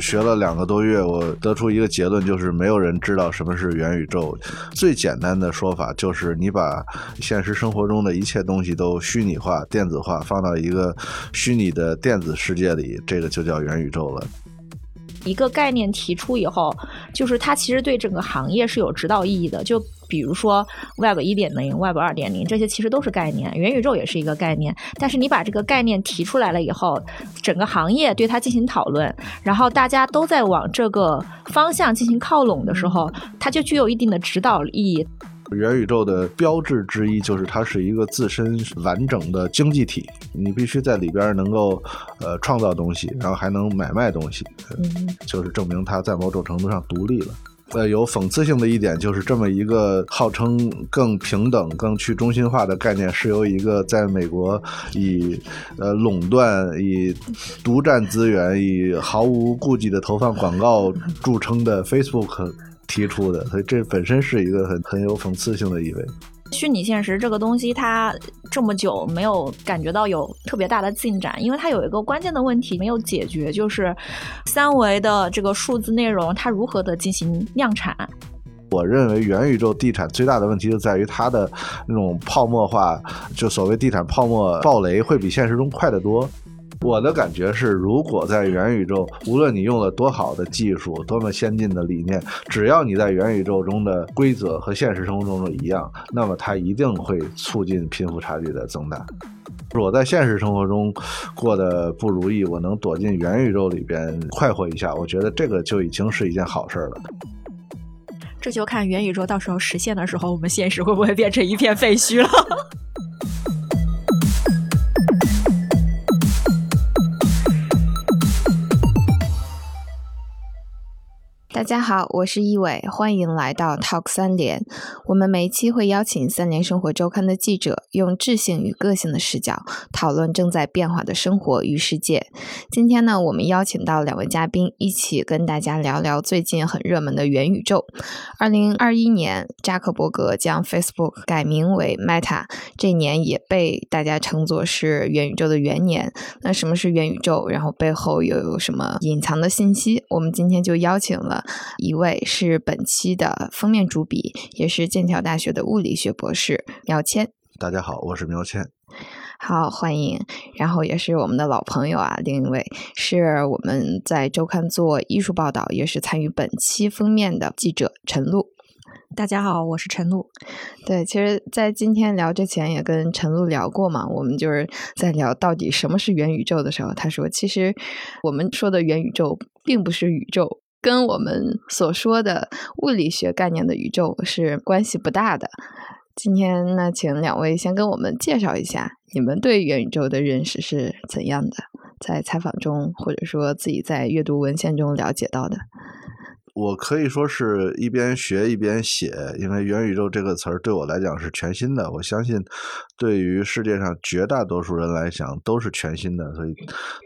学了两个多月，我得出一个结论，就是没有人知道什么是元宇宙。最简单的说法就是，你把现实生活中的一切东西都虚拟化、电子化，放到一个虚拟的电子世界里，这个就叫元宇宙了。一个概念提出以后，就是它其实对整个行业是有指导意义的。就比如说 Web 一点零、Web 二点零这些，其实都是概念。元宇宙也是一个概念。但是你把这个概念提出来了以后，整个行业对它进行讨论，然后大家都在往这个方向进行靠拢的时候，它就具有一定的指导意义。元宇宙的标志之一就是它是一个自身完整的经济体，你必须在里边能够呃创造东西，然后还能买卖东西，嗯，就是证明它在某种程度上独立了。呃，有讽刺性的一点就是这么一个号称更平等、更去中心化的概念，是由一个在美国以呃垄断、以独占资源、以毫无顾忌的投放广告著称的 Facebook。提出的，所以这本身是一个很很有讽刺性的意味。虚拟现实这个东西，它这么久没有感觉到有特别大的进展，因为它有一个关键的问题没有解决，就是三维的这个数字内容它如何的进行量产。我认为元宇宙地产最大的问题就在于它的那种泡沫化，就所谓地产泡沫爆雷会比现实中快得多。我的感觉是，如果在元宇宙，无论你用了多好的技术、多么先进的理念，只要你在元宇宙中的规则和现实生活中的一样，那么它一定会促进贫富差距的增大。我在现实生活中过得不如意，我能躲进元宇宙里边快活一下，我觉得这个就已经是一件好事了。这就看元宇宙到时候实现的时候，我们现实会不会变成一片废墟了。大家好，我是易伟，欢迎来到 Talk 三联。我们每一期会邀请三联生活周刊的记者，用智性与个性的视角讨论正在变化的生活与世界。今天呢，我们邀请到两位嘉宾，一起跟大家聊聊最近很热门的元宇宙。二零二一年，扎克伯格将 Facebook 改名为 Meta，这年也被大家称作是元宇宙的元年。那什么是元宇宙？然后背后又有什么隐藏的信息？我们今天就邀请了。一位是本期的封面主笔，也是剑桥大学的物理学博士苗谦。大家好，我是苗谦。好，欢迎。然后也是我们的老朋友啊，另一位是我们在周刊做艺术报道，也是参与本期封面的记者陈露。大家好，我是陈露。对，其实，在今天聊之前也跟陈露聊过嘛，我们就是在聊到底什么是元宇宙的时候，他说，其实我们说的元宇宙并不是宇宙。跟我们所说的物理学概念的宇宙是关系不大的。今天呢，请两位先跟我们介绍一下你们对元宇宙的认识是怎样的，在采访中或者说自己在阅读文献中了解到的。我可以说是一边学一边写，因为元宇宙这个词儿对我来讲是全新的。我相信，对于世界上绝大多数人来讲都是全新的。所以，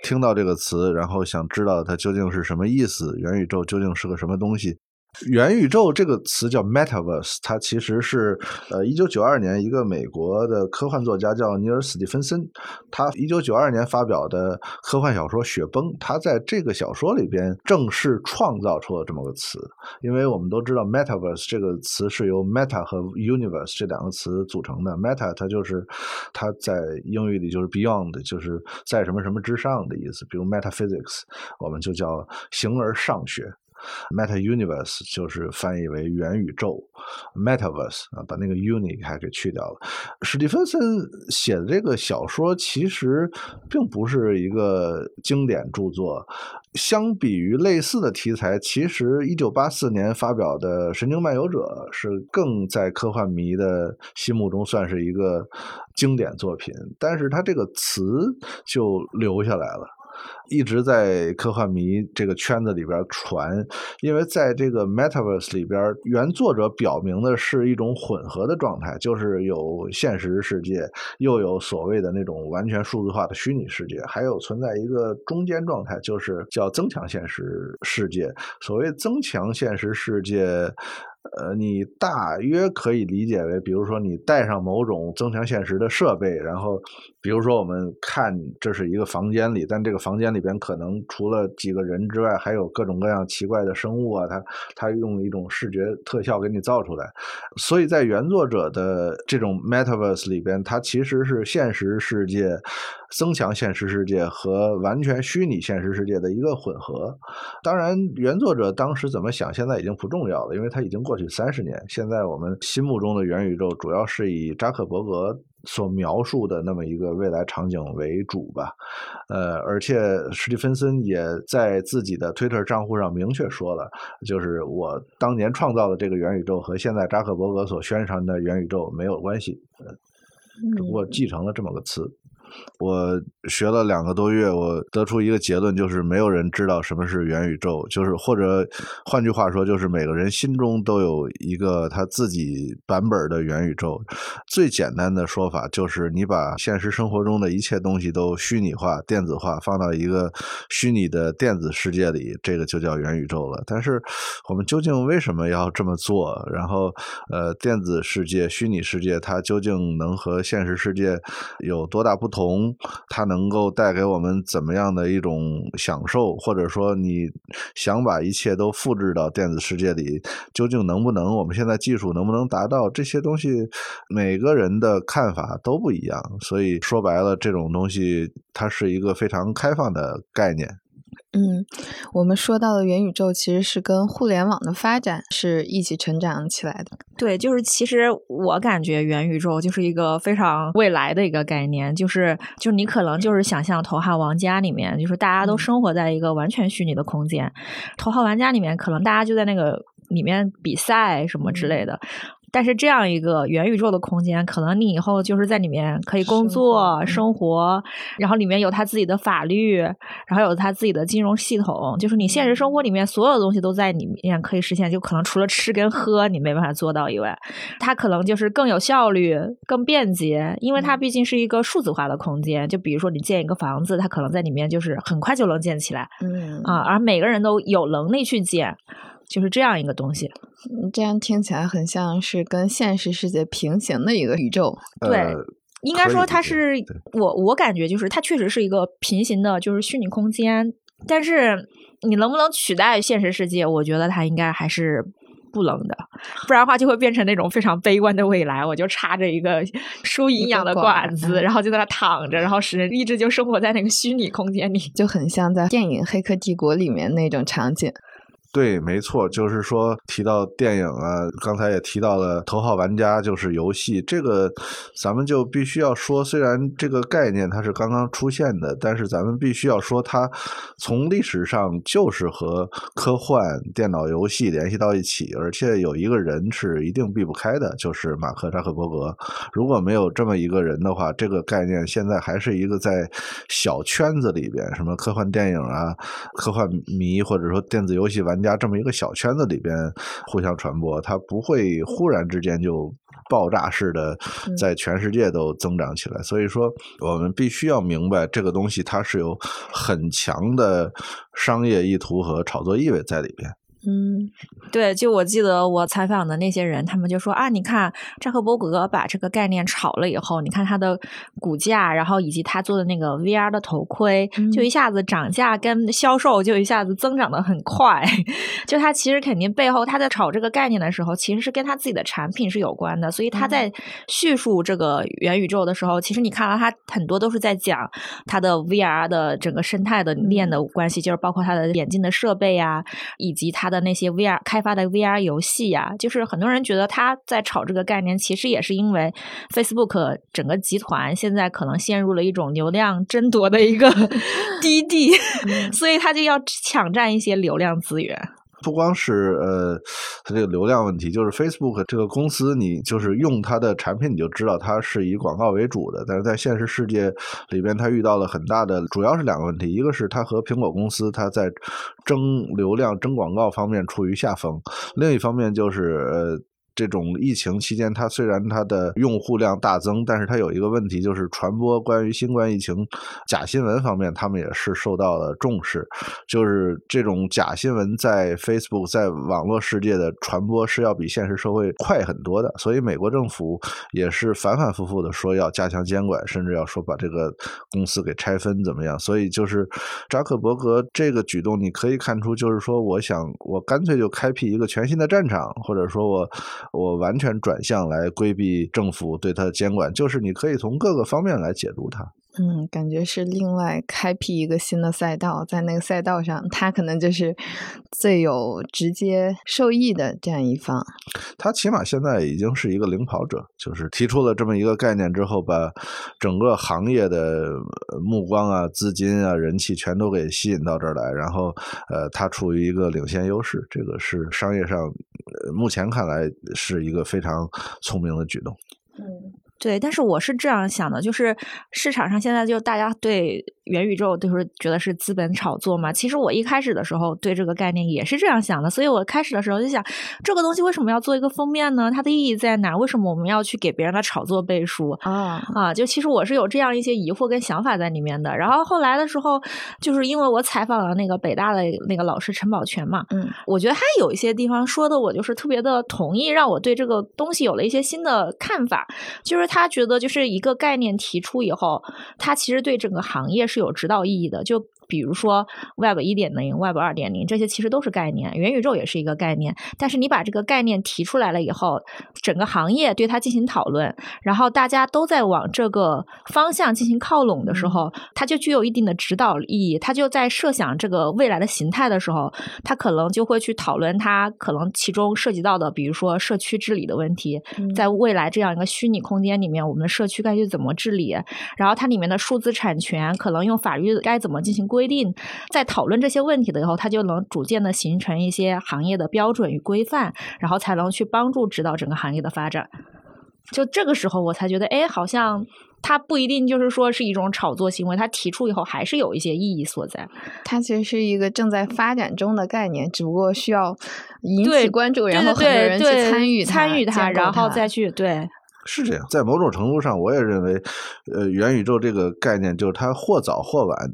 听到这个词，然后想知道它究竟是什么意思，元宇宙究竟是个什么东西。元宇宙这个词叫 metaverse，它其实是呃，一九九二年一个美国的科幻作家叫尼尔·斯蒂芬森，他一九九二年发表的科幻小说《雪崩》，他在这个小说里边正式创造出了这么个词。因为我们都知道 metaverse 这个词是由 meta 和 universe 这两个词组成的，meta 它就是它在英语里就是 beyond，就是在什么什么之上的意思，比如 metaphysics，我们就叫形而上学。Meta Universe 就是翻译为元宇宙，Metaverse 啊，把那个 uni 还给去掉了。史蒂芬森写的这个小说其实并不是一个经典著作，相比于类似的题材，其实一九八四年发表的《神经漫游者》是更在科幻迷的心目中算是一个经典作品，但是它这个词就留下来了。一直在科幻迷这个圈子里边传，因为在这个 Metaverse 里边，原作者表明的是一种混合的状态，就是有现实世界，又有所谓的那种完全数字化的虚拟世界，还有存在一个中间状态，就是叫增强现实世界。所谓增强现实世界。呃，你大约可以理解为，比如说你带上某种增强现实的设备，然后，比如说我们看这是一个房间里，但这个房间里边可能除了几个人之外，还有各种各样奇怪的生物啊，它它用一种视觉特效给你造出来。所以在原作者的这种 metaverse 里边，它其实是现实世界。增强现实世界和完全虚拟现实世界的一个混合。当然，原作者当时怎么想，现在已经不重要了，因为它已经过去三十年。现在我们心目中的元宇宙，主要是以扎克伯格所描述的那么一个未来场景为主吧。呃，而且史蒂芬森也在自己的 Twitter 账户上明确说了，就是我当年创造的这个元宇宙和现在扎克伯格所宣传的元宇宙没有关系，只不过继承了这么个词。我学了两个多月，我得出一个结论，就是没有人知道什么是元宇宙，就是或者换句话说，就是每个人心中都有一个他自己版本的元宇宙。最简单的说法就是，你把现实生活中的一切东西都虚拟化、电子化，放到一个虚拟的电子世界里，这个就叫元宇宙了。但是，我们究竟为什么要这么做？然后，呃，电子世界、虚拟世界，它究竟能和现实世界有多大不同？从它能够带给我们怎么样的一种享受，或者说你想把一切都复制到电子世界里，究竟能不能？我们现在技术能不能达到？这些东西每个人的看法都不一样，所以说白了，这种东西它是一个非常开放的概念。嗯，我们说到的元宇宙其实是跟互联网的发展是一起成长起来的。对，就是其实我感觉元宇宙就是一个非常未来的一个概念，就是就你可能就是想象《头号玩家》里面，就是大家都生活在一个完全虚拟的空间，《头号玩家》里面可能大家就在那个里面比赛什么之类的。但是这样一个元宇宙的空间，可能你以后就是在里面可以工作、生活，然后里面有他自己的法律，然后有他自己的金融系统，就是你现实生活里面所有东西都在里面可以实现。就可能除了吃跟喝你没办法做到以外，它可能就是更有效率、更便捷，因为它毕竟是一个数字化的空间。就比如说你建一个房子，它可能在里面就是很快就能建起来，嗯啊，而每个人都有能力去建。就是这样一个东西，这样听起来很像是跟现实世界平行的一个宇宙。对，应该说它是我我感觉就是它确实是一个平行的，就是虚拟空间。但是你能不能取代现实世界？我觉得它应该还是不能的，不然的话就会变成那种非常悲观的未来。我就插着一个输营养的管子，然后就在那躺着，然后使人一直就生活在那个虚拟空间里，就很像在电影《黑客帝国》里面那种场景。对，没错，就是说提到电影啊，刚才也提到了《头号玩家》就是游戏，这个咱们就必须要说，虽然这个概念它是刚刚出现的，但是咱们必须要说，它从历史上就是和科幻、电脑游戏联系到一起，而且有一个人是一定避不开的，就是马克扎克伯格。如果没有这么一个人的话，这个概念现在还是一个在小圈子里边，什么科幻电影啊、科幻迷或者说电子游戏玩。家这么一个小圈子里边互相传播，它不会忽然之间就爆炸式的在全世界都增长起来。所以说，我们必须要明白这个东西它是有很强的商业意图和炒作意味在里边。嗯，对，就我记得我采访的那些人，他们就说啊，你看扎克伯格把这个概念炒了以后，你看他的股价，然后以及他做的那个 VR 的头盔，就一下子涨价跟销售就一下子增长的很快。就他其实肯定背后他在炒这个概念的时候，其实是跟他自己的产品是有关的。所以他在叙述这个元宇宙的时候，其实你看到他很多都是在讲他的 VR 的整个生态的链的关系，就是包括他的眼镜的设备啊，以及他。的那些 VR 开发的 VR 游戏呀，就是很多人觉得他在炒这个概念，其实也是因为 Facebook 整个集团现在可能陷入了一种流量争夺的一个 低地，所以他就要抢占一些流量资源。不光是呃，它这个流量问题，就是 Facebook 这个公司，你就是用它的产品，你就知道它是以广告为主的。但是在现实世界里边，它遇到了很大的，主要是两个问题，一个是它和苹果公司它在争流量、争广告方面处于下风，另一方面就是呃。这种疫情期间，它虽然它的用户量大增，但是它有一个问题，就是传播关于新冠疫情假新闻方面，他们也是受到了重视。就是这种假新闻在 Facebook 在网络世界的传播是要比现实社会快很多的，所以美国政府也是反反复复的说要加强监管，甚至要说把这个公司给拆分怎么样。所以就是扎克伯格这个举动，你可以看出，就是说，我想我干脆就开辟一个全新的战场，或者说我。我完全转向来规避政府对它的监管，就是你可以从各个方面来解读它。嗯，感觉是另外开辟一个新的赛道，在那个赛道上，他可能就是最有直接受益的这样一方。他起码现在已经是一个领跑者，就是提出了这么一个概念之后，把整个行业的目光啊、资金啊、人气全都给吸引到这儿来，然后呃，他处于一个领先优势，这个是商业上目前看来是一个非常聪明的举动。嗯。对，但是我是这样想的，就是市场上现在就大家对元宇宙就是觉得是资本炒作嘛。其实我一开始的时候对这个概念也是这样想的，所以我开始的时候就想，这个东西为什么要做一个封面呢？它的意义在哪？为什么我们要去给别人的炒作背书啊？啊，就其实我是有这样一些疑惑跟想法在里面的。然后后来的时候，就是因为我采访了那个北大的那个老师陈宝全嘛，嗯，我觉得他有一些地方说的我就是特别的同意，让我对这个东西有了一些新的看法，就是。他觉得就是一个概念提出以后，他其实对整个行业是有指导意义的。就比如说 Web 一点零、Web 二点零这些其实都是概念，元宇宙也是一个概念。但是你把这个概念提出来了以后，整个行业对它进行讨论，然后大家都在往这个方向进行靠拢的时候，它就具有一定的指导意义。它就在设想这个未来的形态的时候，它可能就会去讨论它可能其中涉及到的，比如说社区治理的问题，在未来这样一个虚拟空间里面，我们的社区该去怎么治理？然后它里面的数字产权可能用法律该怎么进行规？规定在讨论这些问题的时候，它就能逐渐的形成一些行业的标准与规范，然后才能去帮助指导整个行业的发展。就这个时候，我才觉得，哎，好像它不一定就是说是一种炒作行为，它提出以后还是有一些意义所在。它其实是一个正在发展中的概念，只不过需要引起关注，然后很多人去参与参与它，然后再去对。是这样，在某种程度上，我也认为，呃，元宇宙这个概念，就是它或早或晚，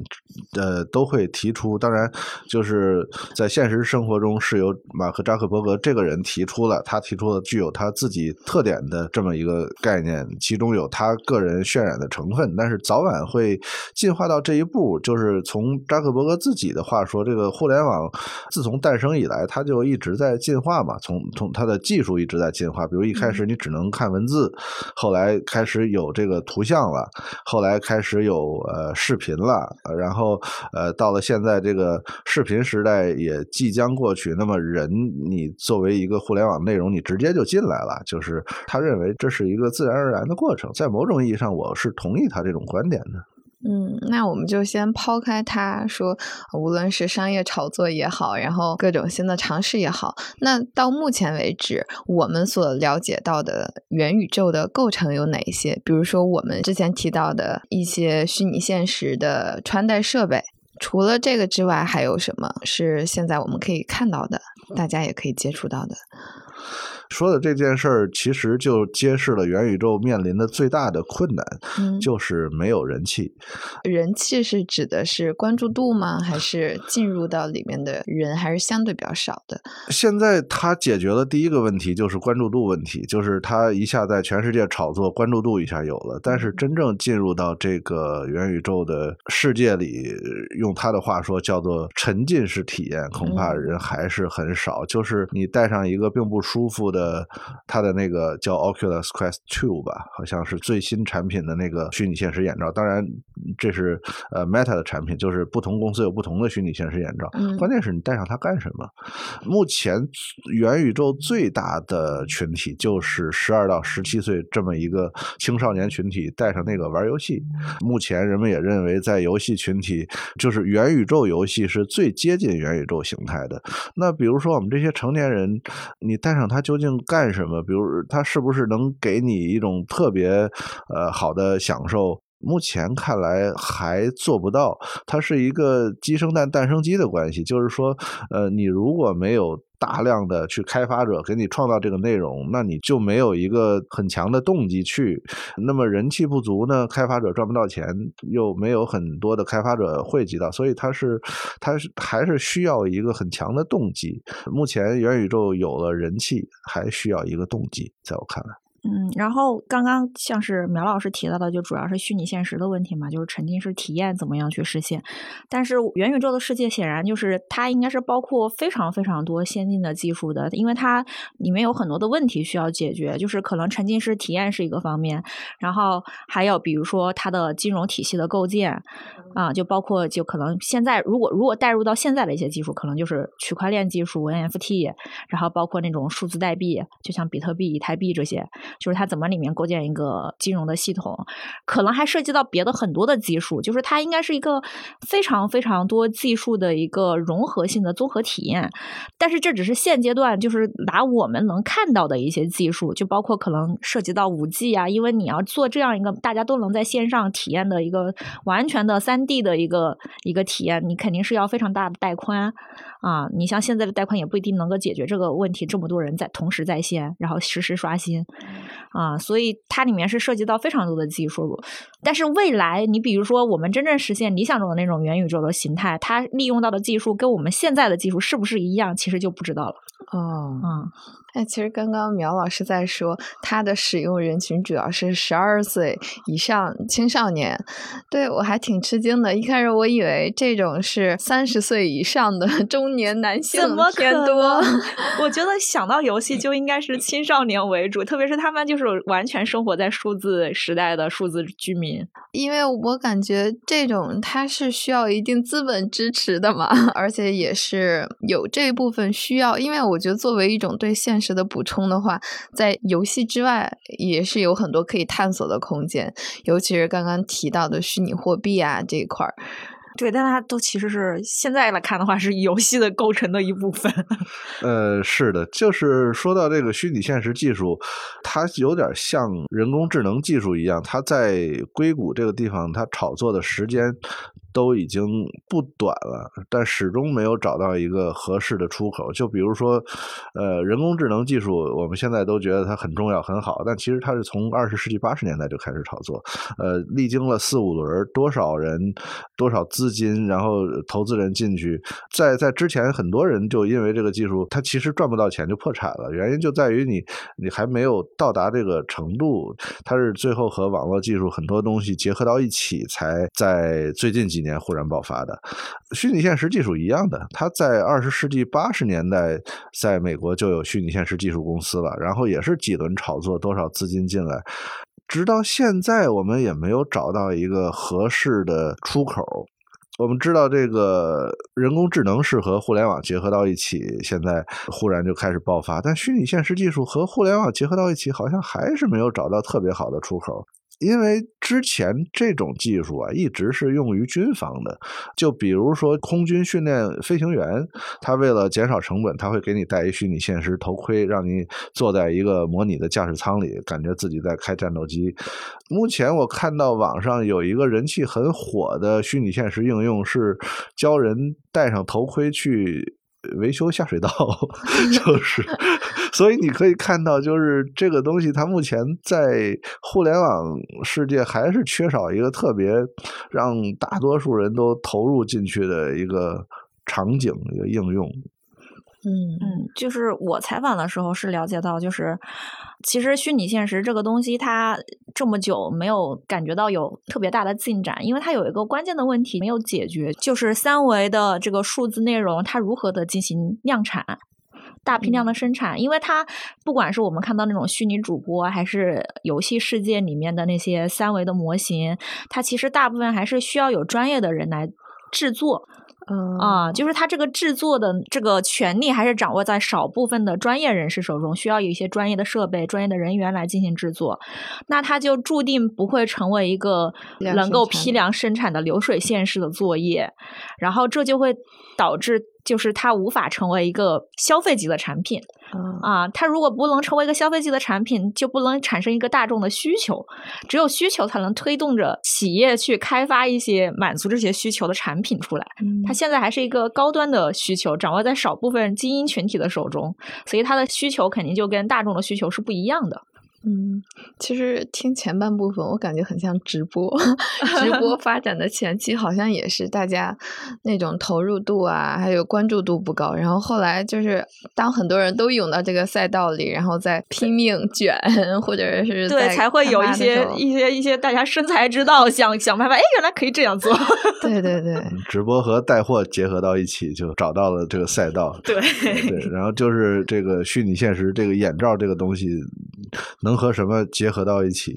呃，都会提出。当然，就是在现实生活中，是由马克扎克伯格这个人提出了，他提出了具有他自己特点的这么一个概念，其中有他个人渲染的成分。但是早晚会进化到这一步，就是从扎克伯格自己的话说，这个互联网自从诞生以来，它就一直在进化嘛，从从它的技术一直在进化。比如一开始你只能看文字。后来开始有这个图像了，后来开始有呃视频了，然后呃到了现在这个视频时代也即将过去。那么人，你作为一个互联网内容，你直接就进来了，就是他认为这是一个自然而然的过程。在某种意义上，我是同意他这种观点的。嗯，那我们就先抛开他说，无论是商业炒作也好，然后各种新的尝试也好，那到目前为止，我们所了解到的元宇宙的构成有哪一些？比如说我们之前提到的一些虚拟现实的穿戴设备，除了这个之外，还有什么是现在我们可以看到的，大家也可以接触到的？说的这件事儿，其实就揭示了元宇宙面临的最大的困难，就是没有人气。人气是指的是关注度吗？还是进入到里面的人还是相对比较少的？现在他解决了第一个问题，就是关注度问题，就是他一下在全世界炒作，关注度一下有了。但是真正进入到这个元宇宙的世界里，用他的话说叫做沉浸式体验，恐怕人还是很少。就是你戴上一个并不舒服的。呃，它的那个叫 Oculus Quest Two 吧，好像是最新产品的那个虚拟现实眼罩。当然，这是呃 Meta 的产品，就是不同公司有不同的虚拟现实眼罩。关键是你戴上它干什么？目前元宇宙最大的群体就是十二到十七岁这么一个青少年群体，戴上那个玩游戏。目前人们也认为，在游戏群体，就是元宇宙游戏是最接近元宇宙形态的。那比如说我们这些成年人，你戴上它究竟？干什么？比如，他是不是能给你一种特别呃好的享受？目前看来还做不到。它是一个鸡生蛋，蛋生鸡的关系，就是说，呃，你如果没有大量的去开发者给你创造这个内容，那你就没有一个很强的动机去。那么人气不足呢，开发者赚不到钱，又没有很多的开发者汇集到，所以它是，它是还是需要一个很强的动机。目前元宇宙有了人气，还需要一个动机，在我看来。嗯，然后刚刚像是苗老师提到的，就主要是虚拟现实的问题嘛，就是沉浸式体验怎么样去实现。但是元宇宙的世界显然就是它应该是包括非常非常多先进的技术的，因为它里面有很多的问题需要解决，就是可能沉浸式体验是一个方面，然后还有比如说它的金融体系的构建啊，就包括就可能现在如果如果带入到现在的一些技术，可能就是区块链技术、NFT，然后包括那种数字代币，就像比特币、以太币这些。就是它怎么里面构建一个金融的系统，可能还涉及到别的很多的技术。就是它应该是一个非常非常多技术的一个融合性的综合体验。但是这只是现阶段，就是拿我们能看到的一些技术，就包括可能涉及到五 G 啊，因为你要做这样一个大家都能在线上体验的一个完全的三 D 的一个一个体验，你肯定是要非常大的带宽啊。你像现在的贷款也不一定能够解决这个问题，这么多人在同时在线，然后实时刷新。啊，所以它里面是涉及到非常多的技术，但是未来你比如说我们真正实现理想中的那种元宇宙的形态，它利用到的技术跟我们现在的技术是不是一样，其实就不知道了。哦，嗯。哎，其实刚刚苗老师在说，它的使用人群主要是十二岁以上青少年。对我还挺吃惊的，一开始我以为这种是三十岁以上的 中年男性偏多。我觉得想到游戏就应该是青少年为主，特别是他们就是完全生活在数字时代的数字居民。因为我感觉这种它是需要一定资本支持的嘛，而且也是有这一部分需要。因为我觉得作为一种对现实。的补充的话，在游戏之外也是有很多可以探索的空间，尤其是刚刚提到的虚拟货币啊这一块儿。对，但它都其实是现在来看的话，是游戏的构成的一部分。呃，是的，就是说到这个虚拟现实技术，它有点像人工智能技术一样，它在硅谷这个地方，它炒作的时间。都已经不短了，但始终没有找到一个合适的出口。就比如说，呃，人工智能技术，我们现在都觉得它很重要、很好，但其实它是从二十世纪八十年代就开始炒作，呃，历经了四五轮，多少人、多少资金，然后投资人进去，在在之前，很多人就因为这个技术，它其实赚不到钱就破产了。原因就在于你你还没有到达这个程度，它是最后和网络技术很多东西结合到一起，才在最近几年。年忽然爆发的虚拟现实技术一样的，它在二十世纪八十年代在美国就有虚拟现实技术公司了，然后也是几轮炒作，多少资金进来，直到现在我们也没有找到一个合适的出口。我们知道这个人工智能是和互联网结合到一起，现在忽然就开始爆发，但虚拟现实技术和互联网结合到一起，好像还是没有找到特别好的出口。因为之前这种技术啊，一直是用于军方的，就比如说空军训练飞行员，他为了减少成本，他会给你戴一虚拟现实头盔，让你坐在一个模拟的驾驶舱里，感觉自己在开战斗机。目前我看到网上有一个人气很火的虚拟现实应用，是教人戴上头盔去。维修下水道，就是，所以你可以看到，就是这个东西，它目前在互联网世界还是缺少一个特别让大多数人都投入进去的一个场景一个应用。嗯嗯，就是我采访的时候是了解到，就是其实虚拟现实这个东西，它这么久没有感觉到有特别大的进展，因为它有一个关键的问题没有解决，就是三维的这个数字内容它如何的进行量产、大批量的生产，因为它不管是我们看到那种虚拟主播，还是游戏世界里面的那些三维的模型，它其实大部分还是需要有专业的人来制作。嗯。啊，就是它这个制作的这个权利还是掌握在少部分的专业人士手中，需要有一些专业的设备、专业的人员来进行制作，那它就注定不会成为一个能够批量生产的流水线式的作业，然后这就会导致就是它无法成为一个消费级的产品。啊，它如果不能成为一个消费级的产品，就不能产生一个大众的需求。只有需求才能推动着企业去开发一些满足这些需求的产品出来。它现在还是一个高端的需求，掌握在少部分精英群体的手中，所以它的需求肯定就跟大众的需求是不一样的。嗯，其实听前半部分，我感觉很像直播。直播发展的前期好像也是大家那种投入度啊，还有关注度不高。然后后来就是当很多人都涌到这个赛道里，然后再拼命卷，或者是对，才会有一些一些一些大家生财之道，想想办法。哎，原来可以这样做。对对对，直播和带货结合到一起，就找到了这个赛道。对对，然后就是这个虚拟现实，这个眼罩这个东西。能和什么结合到一起？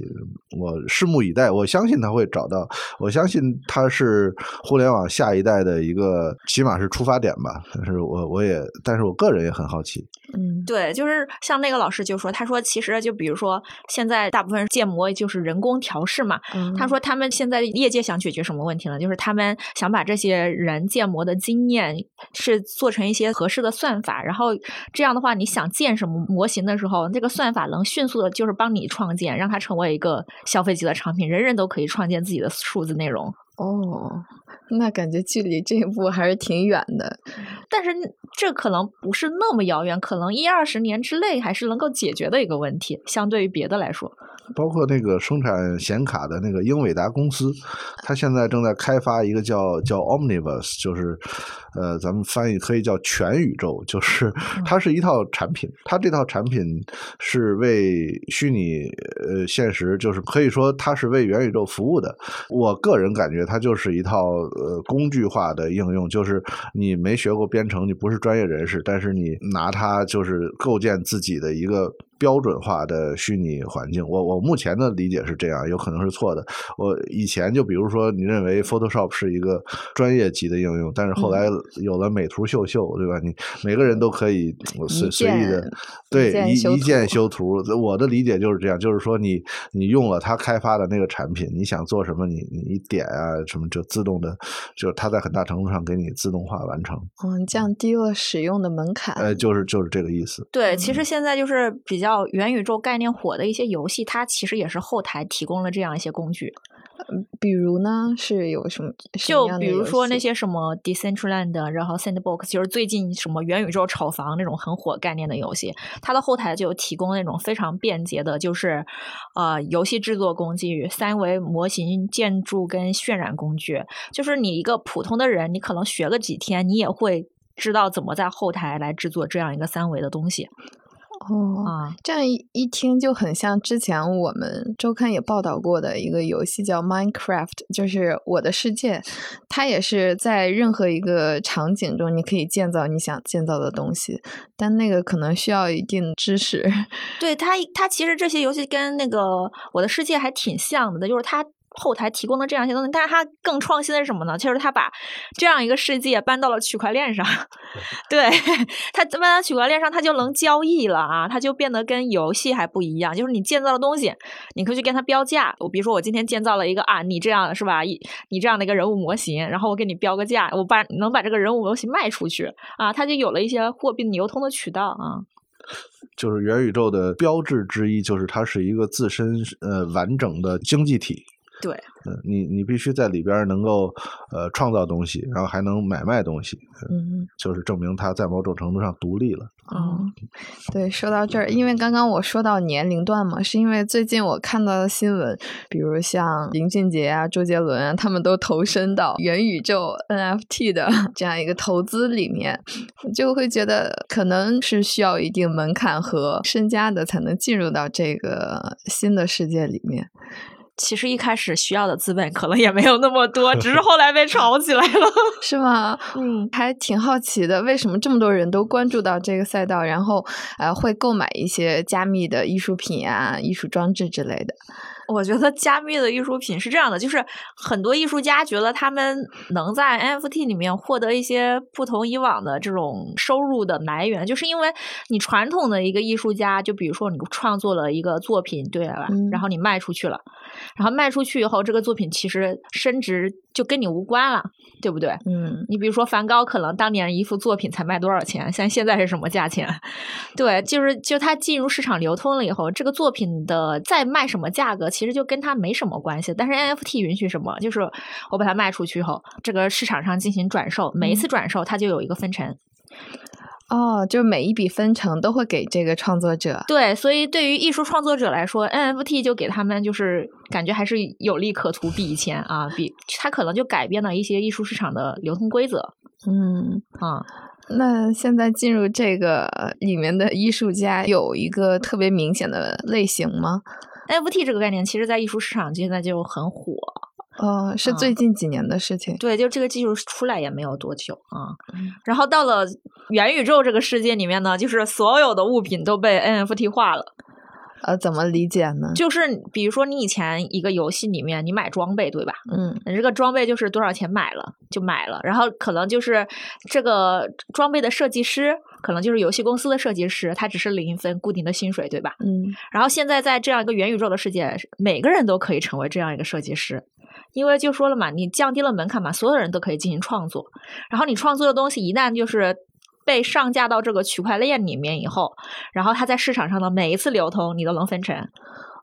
我拭目以待。我相信他会找到，我相信他是互联网下一代的一个，起码是出发点吧。但是我我也，但是我个人也很好奇。嗯，对，就是像那个老师就说，他说其实就比如说现在大部分建模就是人工调试嘛。他说他们现在业界想解决什么问题呢？就是他们想把这些人建模的经验是做成一些合适的算法，然后这样的话，你想建什么模型的时候，这个算法能迅速的，就是帮你创建，让它成为一个消费级的产品，人人都可以创建自己的数字内容。哦。那感觉距离这一步还是挺远的，但是这可能不是那么遥远，可能一二十年之内还是能够解决的一个问题，相对于别的来说。包括那个生产显卡的那个英伟达公司，它现在正在开发一个叫叫 Omniverse，就是呃，咱们翻译可以叫全宇宙，就是它是一套产品，它这套产品是为虚拟呃现实，就是可以说它是为元宇宙服务的。我个人感觉它就是一套呃工具化的应用，就是你没学过编程，你不是专业人士，但是你拿它就是构建自己的一个。标准化的虚拟环境，我我目前的理解是这样，有可能是错的。我以前就比如说，你认为 Photoshop 是一个专业级的应用，但是后来有了美图秀秀，对吧？你每个人都可以随随意的对一一键 修图。我的理解就是这样，就是说你你用了他开发的那个产品，你想做什么，你你一点啊什么就自动的，就它在很大程度上给你自动化完成。嗯，降低了使用的门槛。呃，就是就是这个意思。对，其实现在就是比较。叫元宇宙概念火的一些游戏，它其实也是后台提供了这样一些工具。比如呢，是有什么？就比如说那些什么 Decentraland，然后 Sandbox，就是最近什么元宇宙炒房那种很火概念的游戏，它的后台就提供那种非常便捷的，就是呃游戏制作工具、三维模型建筑跟渲染工具。就是你一个普通的人，你可能学个几天，你也会知道怎么在后台来制作这样一个三维的东西。哦，这样一一听就很像之前我们周刊也报道过的一个游戏，叫 Minecraft，就是我的世界。它也是在任何一个场景中，你可以建造你想建造的东西，但那个可能需要一定知识。对它，它其实这些游戏跟那个我的世界还挺像的，就是它。后台提供的这样一些东西，但是它更创新的是什么呢？就是它把这样一个世界搬到了区块链上，对它搬到区块链上，它就能交易了啊！它就变得跟游戏还不一样，就是你建造的东西，你可以去跟它标价。我比如说，我今天建造了一个啊，你这样是吧？一你这样的一个人物模型，然后我给你标个价，我把能把这个人物模型卖出去啊，它就有了一些货币流通的渠道啊。就是元宇宙的标志之一，就是它是一个自身呃完整的经济体。对，嗯，你你必须在里边能够呃创造东西，然后还能买卖东西，嗯，就是证明他在某种程度上独立了。哦，对，说到这儿，因为刚刚我说到年龄段嘛，是因为最近我看到的新闻，比如像林俊杰啊、周杰伦啊，他们都投身到元宇宙 NFT 的 这样一个投资里面，就会觉得可能是需要一定门槛和身家的才能进入到这个新的世界里面。其实一开始需要的资本可能也没有那么多，只是后来被炒起来了，是吗？嗯，还挺好奇的，为什么这么多人都关注到这个赛道，然后呃会购买一些加密的艺术品啊、艺术装置之类的。我觉得加密的艺术品是这样的，就是很多艺术家觉得他们能在 NFT 里面获得一些不同以往的这种收入的来源，就是因为你传统的一个艺术家，就比如说你创作了一个作品，对吧？嗯然后你卖出去了，然后卖出去以后，这个作品其实升值就跟你无关了，对不对？嗯你比如说梵高，可能当年一幅作品才卖多少钱，像现在是什么价钱？对，就是就它进入市场流通了以后，这个作品的再卖什么价格，其实就跟它没什么关系。但是 NFT 允许什么？就是我把它卖出去后，这个市场上进行转售，每一次转售它就有一个分成。哦，就是每一笔分成都会给这个创作者。对，所以对于艺术创作者来说，NFT 就给他们就是感觉还是有利可图，比以前啊，比它可能就改变了一些艺术市场的流通规则嗯，啊。那现在进入这个里面的艺术家有一个特别明显的类型吗？NFT 这个概念，其实在艺术市场现在就很火。哦，是啊最近几年的事情。对，就这个技术出来也没有多久啊。嗯然后到了元宇宙这个世界里面呢，就是所有的物品都被 NFT 化了。呃，怎么理解呢？就是比如说你以前一个游戏里面你买装备，对吧？嗯你这个装备就是多少钱买了就买了，然后可能就是这个装备的设计师，可能就是游戏公司的设计师，他只是领一份固定的薪水，对吧？嗯然后现在在这样一个元宇宙的世界，每个人都可以成为这样一个设计师，因为就说了嘛，你降低了门槛嘛，所有人都可以进行创作。然后你创作的东西一旦就是被上架到这个区块链里面以后，然后它在市场上的每一次流通，你都能分成。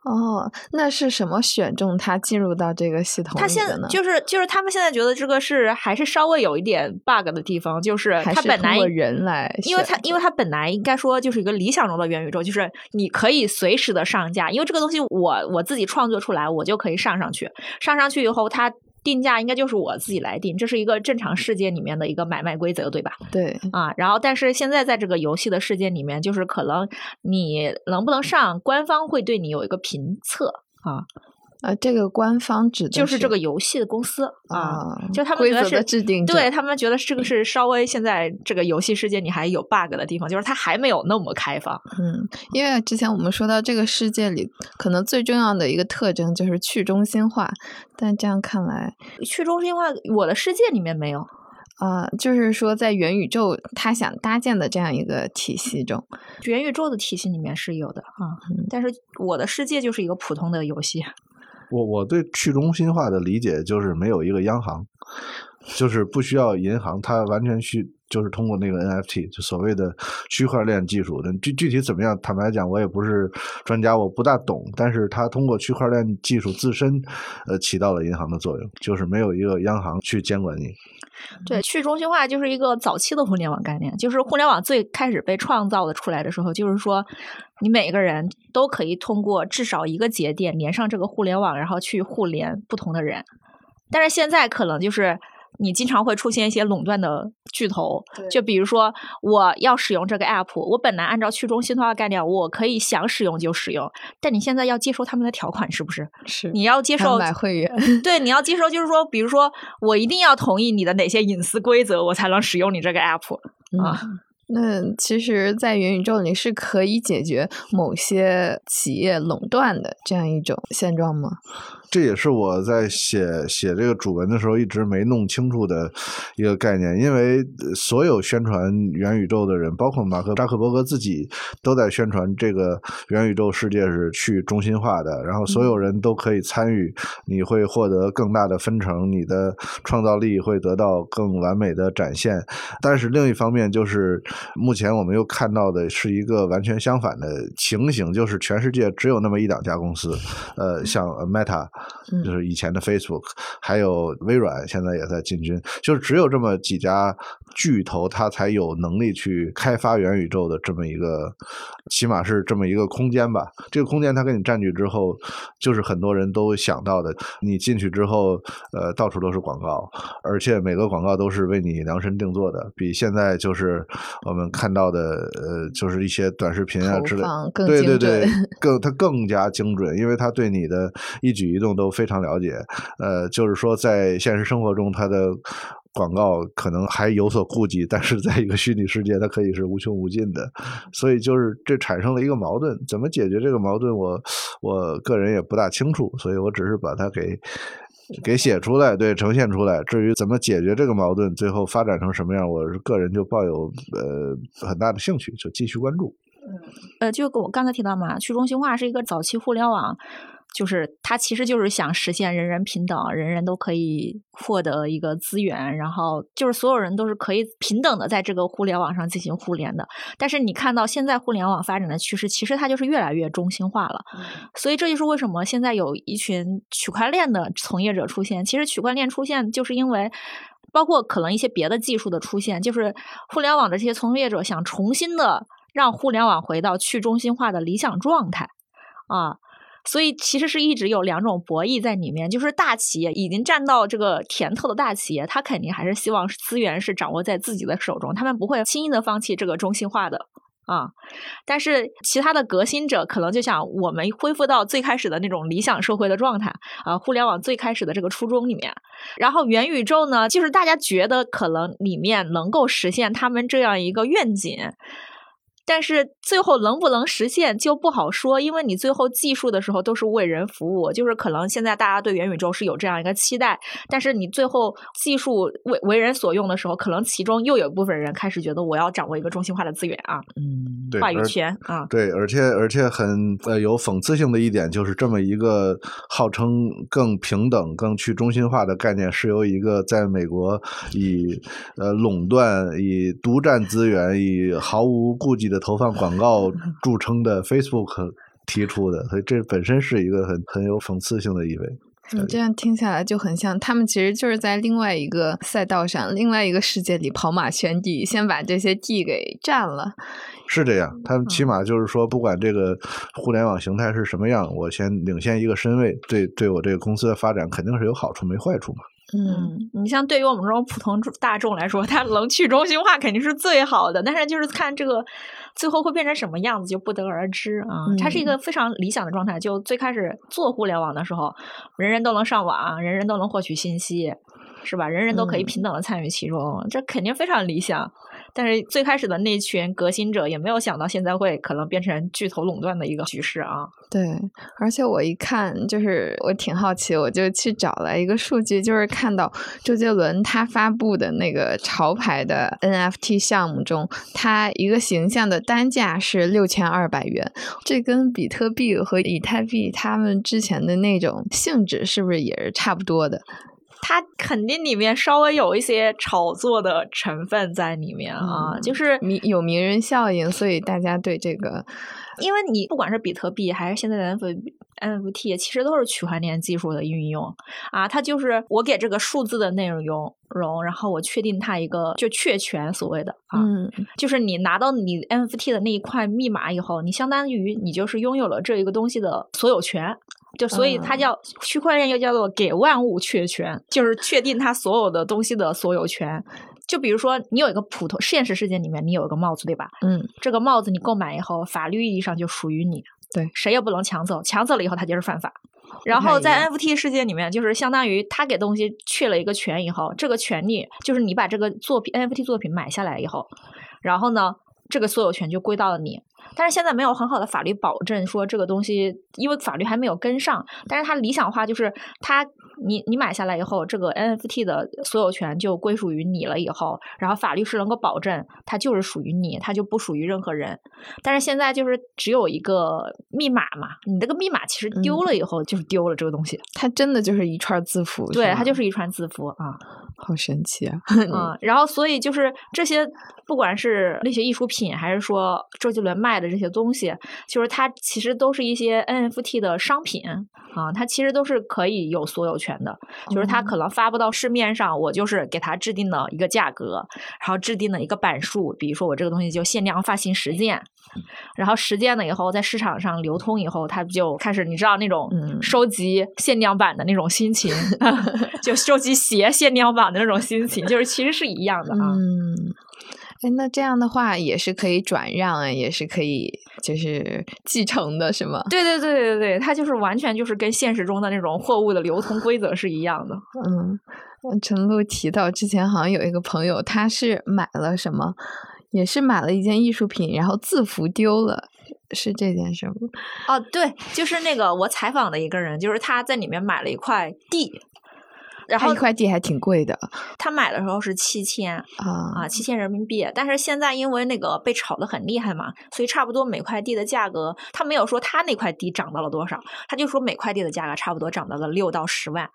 哦，那是什么选中他进入到这个系统他现里的呢？就是就是他们现在觉得这个是还是稍微有一点 bug 的地方，就是还是它本来人来，因为他因为他本来应该说就是一个理想中的元宇宙，就是你可以随时的上架，因为这个东西我我自己创作出来，我就可以上上去，上上去以后它。定价应该就是我自己来定，这是一个正常世界里面的一个买卖规则，对吧？对，啊，然后但是现在在这个游戏的世界里面，就是可能你能不能上，官方会对你有一个评测啊，呃，这个官方指的就是这个游戏的公司啊，啊，就他们规则觉得是制定对他们觉得这个是稍微现在这个游戏世界你还有 bug 的地方，就是它还没有那么开放。嗯，因为之前我们说到这个世界里，可能最重要的一个特征就是去中心化，但这样看来去中心化，我的世界里面没有。啊、就是说在元宇宙他想搭建的这样一个体系中，元宇宙的体系里面是有的啊，嗯但是我的世界就是一个普通的游戏。我我对去中心化的理解就是没有一个央行，就是不需要银行，它完全需就是通过那个 NFT，就所谓的区块链技术具具体怎么样，坦白讲我也不是专家，我不大懂，但是它通过区块链技术自身，呃，起到了银行的作用，就是没有一个央行去监管你。对，去中心化就是一个早期的互联网概念，就是互联网最开始被创造的出来的时候，就是说你每个人都可以通过至少一个节点连上这个互联网，然后去互联不同的人。但是现在可能就是你经常会出现一些垄断的巨头，就比如说我要使用这个 app，我本来按照去中心化概念，我可以想使用就使用，但你现在要接受他们的条款，是不是？是你要接受买会员，对，你要接受，就是说，比如说，我一定要同意你的哪些隐私规则，我才能使用你这个 app 啊。嗯那其实，在元宇宙里是可以解决某些企业垄断的这样一种现状吗？这也是我在写写这个主文的时候一直没弄清楚的一个概念，因为呃所有宣传元宇宙的人，包括马克扎克伯格自己，都在宣传这个元宇宙世界是去中心化的，然后所有人都可以参与，你会获得更大的分成，你的创造力会得到更完美的展现。但是另一方面，就是目前我们又看到的是一个完全相反的情形，就是全世界只有那么一两家公司，呃，像呃 Meta。嗯就是以前的 Facebook，还有微软，现在也在进军，就是只有这么几家巨头，它才有能力去开发元宇宙的这么一个，起码是这么一个空间吧。这个空间它给你占据之后，就是很多人都想到的，你进去之后，呃，到处都是广告，而且每个广告都是为你量身定做的，比现在就是我们看到的，呃，就是一些短视频啊之类对对对，更它更加精准，因为它对你的一举一动都非常了解。呃，就是说在现实生活中，它的广告可能还有所顾忌，但是在一个虚拟世界，它可以是无穷无尽的，所以就是这产生了一个矛盾。怎么解决这个矛盾，我我个人也不大清楚，所以我只是把它给给写出来，对，呈现出来。至于怎么解决这个矛盾，最后发展成什么样，我是个人就抱有呃很大的兴趣，就继续关注。呃，就我刚才提到嘛，去中心化是一个早期互联网。就是它其实就是想实现人人平等，人人都可以获得一个资源，然后就是所有人都是可以平等的在这个互联网上进行互联的。但是你看到现在互联网发展的趋势，其实它就是越来越中心化了。所以这就是为什么现在有一群区块链的从业者出现。其实区块链出现，就是因为包括可能一些别的技术的出现，就是互联网的这些从业者想重新的让互联网回到去中心化的理想状态啊。所以其实是一直有两种博弈在里面，就是大企业已经占到这个甜头的大企业，他肯定还是希望资源是掌握在自己的手中，他们不会轻易的放弃这个中心化的啊。但是其他的革新者可能就想我们恢复到最开始的那种理想社会的状态啊，互联网最开始的这个初衷里面。然后元宇宙呢，就是大家觉得可能里面能够实现他们这样一个愿景。但是最后能不能实现就不好说，因为你最后技术的时候都是为人服务，就是可能现在大家对元宇宙是有这样一个期待，但是你最后技术为为人所用的时候，可能其中又有一部分人开始觉得我要掌握一个中心化的资源啊，嗯，话语权啊，对，而且而且很呃有讽刺性的一点就是这么一个号称更平等、更去中心化的概念，是由一个在美国以呃垄断、以独占资源、以毫无顾忌的。投放广告著称的 Facebook 提出的，所以这本身是一个很很有讽刺性的意味。你这样听下来就很像，他们其实就是在另外一个赛道上、另外一个世界里跑马圈地，先把这些地给占了。是这样，他们起码就是说，不管这个互联网形态是什么样，我先领先一个身位，对对我这个公司的发展肯定是有好处，没坏处嘛。嗯，你像对于我们这种普通大众来说，它能去中心化肯定是最好的，但是就是看这个最后会变成什么样子就不得而知啊。它是一个非常理想的状态，就最开始做互联网的时候，人人都能上网，人人都能获取信息，是吧？人人都可以平等的参与其中，这肯定非常理想。但是最开始的那群革新者也没有想到，现在会可能变成巨头垄断的一个局势啊。对，而且我一看，就是我挺好奇，我就去找了一个数据，就是看到周杰伦他发布的那个潮牌的 NFT 项目中，他一个形象的单价是六千二百元，这跟比特币和以太币他们之前的那种性质是不是也是差不多的？它肯定里面稍微有一些炒作的成分在里面啊，就是名有名人效应，所以大家对这个，因为你不管是比特币还是现在的 NFT，其实都是区块链技术的运用啊。它就是我给这个数字的内容容，然后我确定它一个就确权，所谓的啊，就是你拿到你 NFT 的那一块密码以后，你相当于你就是拥有了这一个东西的所有权。就所以它叫区块链，又叫做给万物确权，就是确定它所有的东西的所有权。就比如说，你有一个普通现实世界里面，你有一个帽子，对吧？嗯，这个帽子你购买以后，法律意义上就属于你，对，谁也不能抢走，抢走了以后，它就是犯法。然后在 NFT 世界里面，就是相当于他给东西确了一个权以后，这个权利就是你把这个作品 NFT 作品买下来以后，然后呢，这个所有权就归到了你。但是现在没有很好的法律保证，说这个东西，因为法律还没有跟上。但是它理想化就是，它你你买下来以后，这个 NFT 的所有权就归属于你了。以后，然后法律是能够保证它就是属于你，它就不属于任何人。但是现在就是只有一个密码嘛，你这个密码其实丢了以后就是丢了这个东西，它真的就是一串字符。对，它就是一串字符啊，好神奇啊！嗯，然后所以就是这些，不管是那些艺术品，还是说周杰伦卖。的这些东西，就是它其实都是一些 NFT 的商品啊，它其实都是可以有所有权的。就是它可能发布到市面上，我就是给它制定了一个价格，然后制定了一个版数，比如说我这个东西就限量发行十件，然后十件了以后在市场上流通以后，它就开始你知道那种收集限量版的那种心情，就收集鞋限量版的那种心情，就是其实是一样的啊。哎，那这样的话也是可以转让，也是可以就是继承的，是吗？对对对对对，它就是完全就是跟现实中的那种货物的流通规则是一样的。嗯，陈露提到之前好像有一个朋友，他是买了什么，也是买了一件艺术品，然后字符丢了，是这件事吗？哦，对，就是那个我采访的一个人，就是他在里面买了一块地。然后一块地还挺贵的，他买的时候是七千啊啊七千人民币，但是现在因为那个被炒得很厉害嘛，所以差不多每块地的价格，他没有说他那块地涨到了多少，他就说每块地的价格差不多涨到了六到十万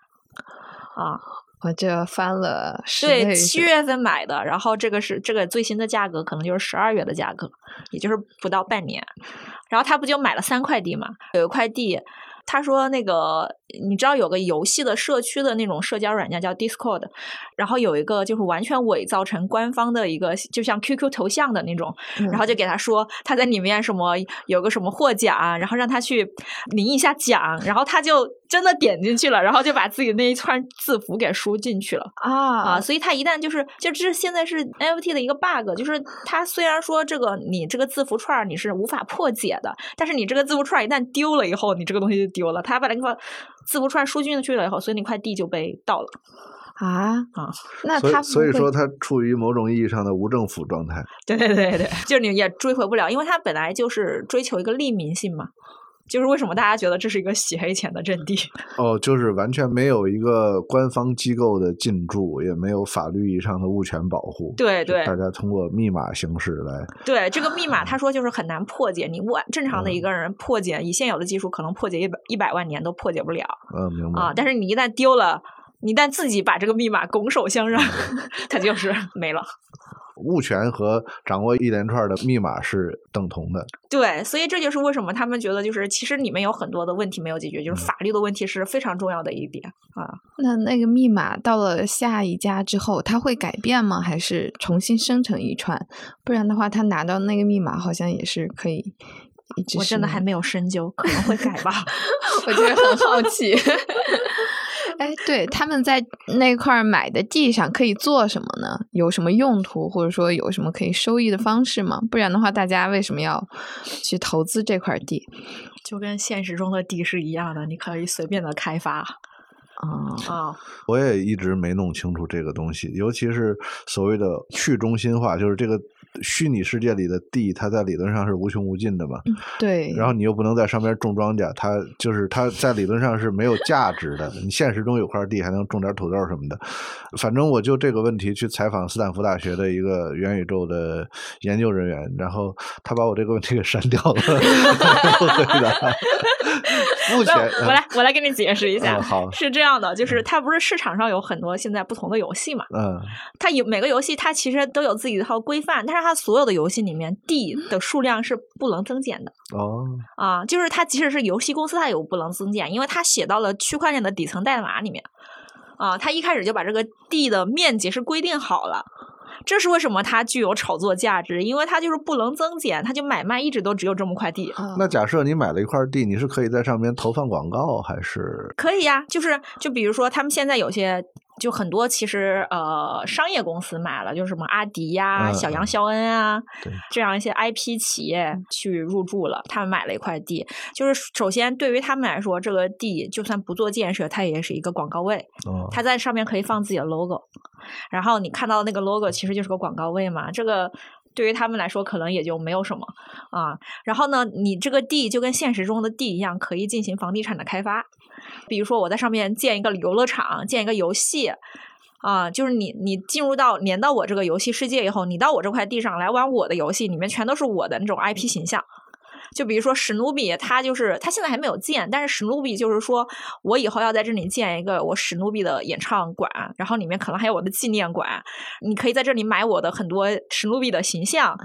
啊，我这翻了对七月份买的，然后这个是这个最新的价格，可能就是十二月的价格，也就是不到半年，然后他不就买了三块地嘛，有一块地。他说：“那个，你知道有个游戏的社区的那种社交软件叫 Discord，然后有一个就是完全伪造成官方的一个，就像 QQ 头像的那种，然后就给他说他在里面什么有个什么获奖，然后让他去领一下奖，然后他就。”真的点进去了，然后就把自己那一串字符给输进去了啊啊！所以他一旦就是就这现在是 NFT 的一个 bug，就是他虽然说这个你这个字符串你是无法破解的，但是你这个字符串一旦丢了以后，你这个东西就丢了。他把那个字符串输进去了以后，所以那块地就被盗了啊啊！那他所以说他处于某种意义上的无政府状态。对对对对，就是你也追回不了，因为他本来就是追求一个利民性嘛。就是为什么大家觉得这是一个洗黑钱的阵地？哦，就是完全没有一个官方机构的进驻，也没有法律意义上的物权保护。对对，大家通过密码形式来。对这个密码，他说就是很难破解。你我正常的一个人破解，以现有的技术，可能破解一百一百万年都破解不了。嗯，明白。啊，但是你一旦丢了，你一旦自己把这个密码拱手相让，它就是没了。物权和掌握一连串的密码是等同的。对，所以这就是为什么他们觉得，就是其实里面有很多的问题没有解决，就是法律的问题是非常重要的一点啊。那那个密码到了下一家之后，它会改变吗？还是重新生成一串？不然的话，他拿到那个密码好像也是可以一直。我真的还没有深究，可能会改吧。我觉得很好奇。哎，对，他们在那块买的地上可以做什么呢？有什么用途，或者说有什么可以收益的方式吗？不然的话，大家为什么要去投资这块地？就跟现实中的地是一样的，你可以随便的开发。啊我也一直没弄清楚这个东西，尤其是所谓的去中心化，就是这个虚拟世界里的地，它在理论上是无穷无尽的嘛。对。然后你又不能在上面种庄稼，它就是它在理论上是没有价值的。你现实中有块地还能种点土豆什么的。反正我就这个问题去采访斯坦福大学的一个元宇宙的研究人员，然后他把我这个问题给删掉了。目前，我来我来给你解释一下。好，是这样的，就是它不是市场上有很多现在不同的游戏嘛？嗯，它有每个游戏它其实都有自己一套规范，但是它所有的游戏里面地 的数量是不能增减的。哦，啊，就是它即使是游戏公司，它也不能增减，因为它写到了区块链的底层代码里面。啊，它一开始就把这个地的面积是规定好了。这是为什么它具有炒作价值？因为它就是不能增减，它就买卖一直都只有这么块地。那假设你买了一块地，你是可以在上面投放广告，还是可以呀？就是就比如说，他们现在有些就很多，其实呃，商业公司买了，就是什么阿迪呀、小杨、肖恩啊，这样一些 IP 企业去入驻了，他们买了一块地。就是首先对于他们来说，这个地就算不做建设，它也是一个广告位，它在上面可以放自己的 logo。然后你看到那个 logo，其实就是个广告位嘛。这个对于他们来说，可能也就没有什么啊。然后呢，你这个地就跟现实中的地一样，可以进行房地产的开发。比如说，我在上面建一个游乐场，建一个游戏啊，就是你你进入到连到我这个游戏世界以后，你到我这块地上来玩我的游戏，里面全都是我的那种 IP 形象。就比如说史努比，他就是他现在还没有建，但是史努比就是说我以后要在这里建一个我史努比的演唱馆，然后里面可能还有我的纪念馆，你可以在这里买我的很多史努比的形象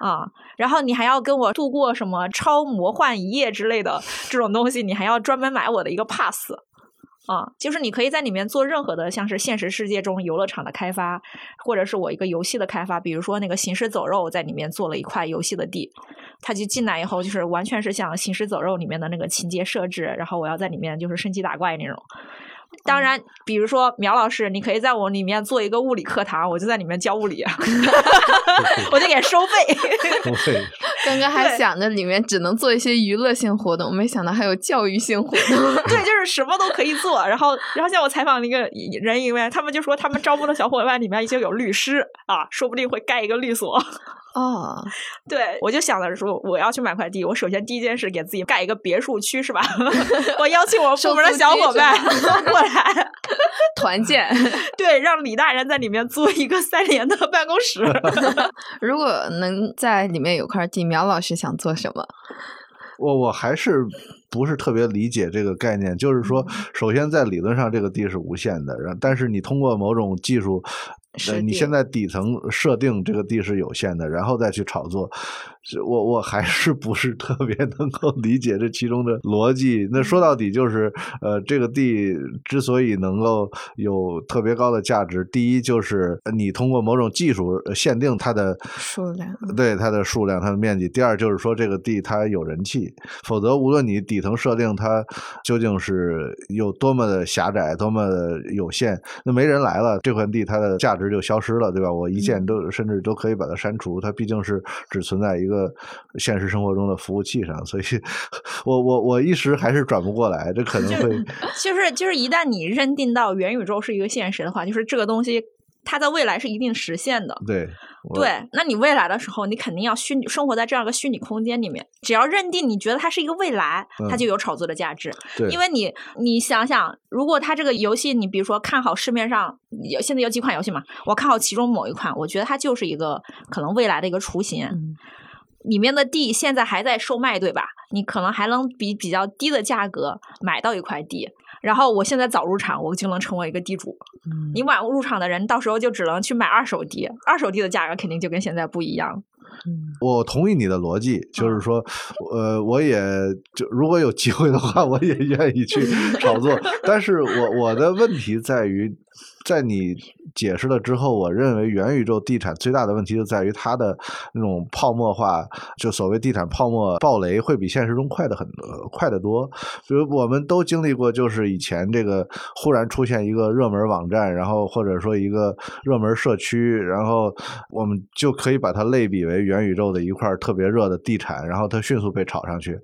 啊，然后你还要跟我度过什么超魔幻一夜之类的这种东西，你还要专门买我的一个 pass。啊，就是你可以在里面做任何的，像是现实世界中游乐场的开发，或者是我一个游戏的开发，比如说那个行尸走肉在里面做了一块游戏的地，他就进来以后就是完全是像行尸走肉里面的那个情节设置，然后我要在里面就是升级打怪那种。当然，比如说苗老师，你可以在我里面做一个物理课堂，我就在里面教物理，我就给收费。刚刚还想着里面只能做一些娱乐性活动，没想到还有教育性活动。对，就是什么都可以做。然后，然后像我采访了一个人以外，他们就说他们招募的小伙伴里面已经有律师啊，说不定会盖一个律所。哦，对，我就想着说，我要去买块地，我首先第一件事给自己盖一个别墅区，是吧？我邀请我部门的小伙伴 过来团建，对，让李大人在里面租一个三联的办公室。如果能在里面有块地，苗老师想做什么？我我还是不是特别理解这个概念，就是说，首先在理论上这个地是无限的，然但是你通过某种技术。呃，你现在底层设定这个地是有限的，然后再去炒作，我我还是不是特别能够理解这其中的逻辑。那说到底就是，呃，这个地之所以能够有特别高的价值，第一就是你通过某种技术限定它的数量，对它的数量、它的面积；第二就是说这个地它有人气，否则无论你底层设定它究竟是有多么的狭窄、多么的有限，那没人来了，这块地它的价值。就消失了，对吧？我一键都甚至都可以把它删除。它毕竟是只存在一个现实生活中的服务器上，所以 我我我一时还是转不过来。这可能会就是就是一旦你认定到元宇宙是一个现实的话，就是这个东西它在未来是一定实现的。对。对，那你未来的时候，你肯定要虚拟生活在这样一个虚拟空间里面。只要认定你觉得它是一个未来，它就有炒作的价值。对，因为你你想想，如果它这个游戏，你比如说看好市面上有现在有几款游戏嘛，我看好其中某一款，我觉得它就是一个可能未来的一个雏形。里面的地现在还在售卖，对吧？你可能还能比比较低的价格买到一块地。然后我现在早入场，我就能成为一个地主。你晚入场的人，到时候就只能去买二手地，二手地的价格肯定就跟现在不一样。我同意你的逻辑，就是说，呃，我也就如果有机会的话，我也愿意去炒作。但是我我的问题在于。在你解释了之后，我认为元宇宙地产最大的问题就在于它的那种泡沫化，就所谓地产泡沫爆雷会比现实中快的很多快得多。比如我们都经历过，就是以前这个忽然出现一个热门网站，然后或者说一个热门社区，然后我们就可以把它类比为元宇宙的一块特别热的地产，然后它迅速被炒上去。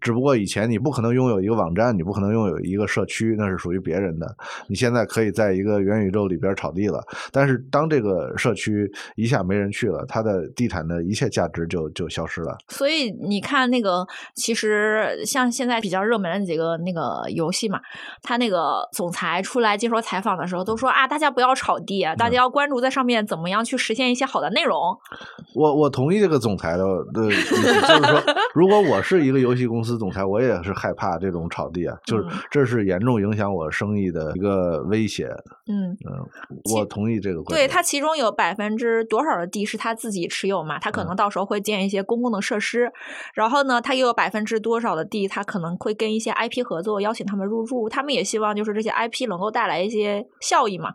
只不过以前你不可能拥有一个网站，你不可能拥有一个社区，那是属于别人的。你现在可以在一个元宇宙里边炒地了，但是当这个社区一下没人去了，它的地产的一切价值就就消失了。所以你看那个，其实像现在比较热门的几个那个游戏嘛，他那个总裁出来接受采访的时候都说啊，大家不要炒地，大家要关注在上面怎么样去实现一些好的内容。我我同意这个总裁的的就是说，如果我是一个游戏公司。公司总裁，我也是害怕这种炒地啊，就是这是严重影响我生意的一个威胁。嗯嗯，我同意这个。对他其中有百分之多少的地是他自己持有嘛？他可能到时候会建一些公共的设施，然后呢，他又有百分之多少的地，他可能会跟一些 IP 合作，邀请他们入驻。他们也希望就是这些 IP 能够带来一些效益嘛。